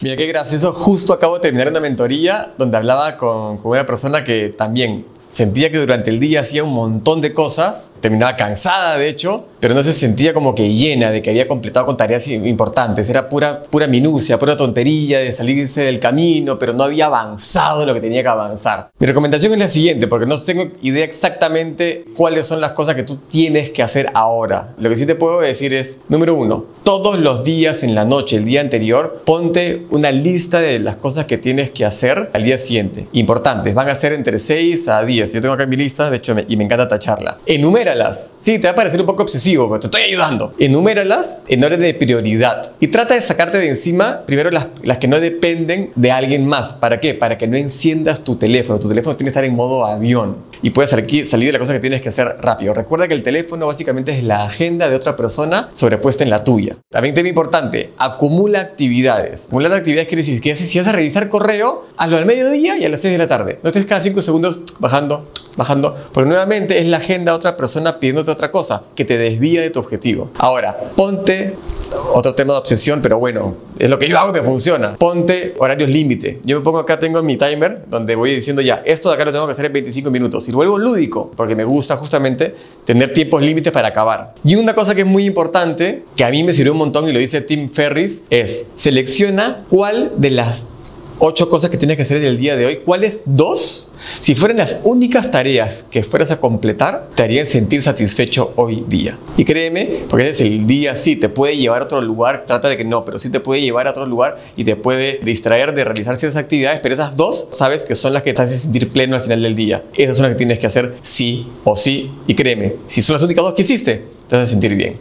Mira qué gracioso, justo acabo de terminar una mentoría donde hablaba con, una persona que también sentía que durante el día hacía un montón de cosas, terminaba cansada de hecho, pero no se sentía como que llena de que había completado con tareas importantes, era pura, pura minucia, pura tontería de salirse del camino, pero no había avanzado lo que tenía que avanzar. Mi recomendación es la siguiente, porque no tengo idea exactamente cuáles son las cosas que tú tienes que hacer ahora. Lo que sí te puedo decir es, número uno, todos los días en la noche, el día anterior, ponte una lista de las cosas que tienes que hacer al día siguiente. Importantes, van a ser entre 6 a 10. Yo tengo acá mi lista, de hecho, y me encanta tacharla. Enuméralas. Sí, te va a parecer un poco obsesivo, pero te estoy ayudando. Enuméralas en orden de prioridad. Y trata de sacarte de encima primero las, las que no dependen de alguien más. ¿Para qué? Para que no enciendas tu teléfono. Tu teléfono tiene que estar en modo avión y puedes salir de la cosa que tienes que hacer rápido. Recuerda que el teléfono básicamente es la agenda de otra persona sobrepuesta en la tuya. También tema importante, acumula actividades. Acumular actividades quiere decir que si vas a revisar correo, hazlo al mediodía y a las 6 de la tarde. No estés cada 5 segundos bajando, bajando, porque nuevamente es la agenda de otra persona pidiéndote otra cosa que te desvía de tu objetivo. Ahora, ponte otro tema de obsesión, pero bueno, es lo que yo hago que funciona. Ponte horarios límite. Yo me pongo acá, tengo mi timer donde voy diciendo ya, esto de acá lo tengo que hacer en 25 minutos y vuelvo lúdico porque me gusta justamente tener tiempos límites para acabar. Y una cosa que es muy importante, que a mí me sirvió un montón y lo dice Tim Ferris, es selecciona cuál de las ocho cosas que tienes que hacer en el día de hoy, ¿cuáles dos? Si fueran las únicas tareas que fueras a completar, te harían sentir satisfecho hoy día. Y créeme, porque ese es el día, sí, te puede llevar a otro lugar, trata de que no, pero sí te puede llevar a otro lugar y te puede distraer de realizar ciertas actividades, pero esas dos, sabes que son las que te hacen sentir pleno al final del día. Esas son las que tienes que hacer sí o sí. Y créeme, si son las únicas dos que hiciste, te vas a sentir bien.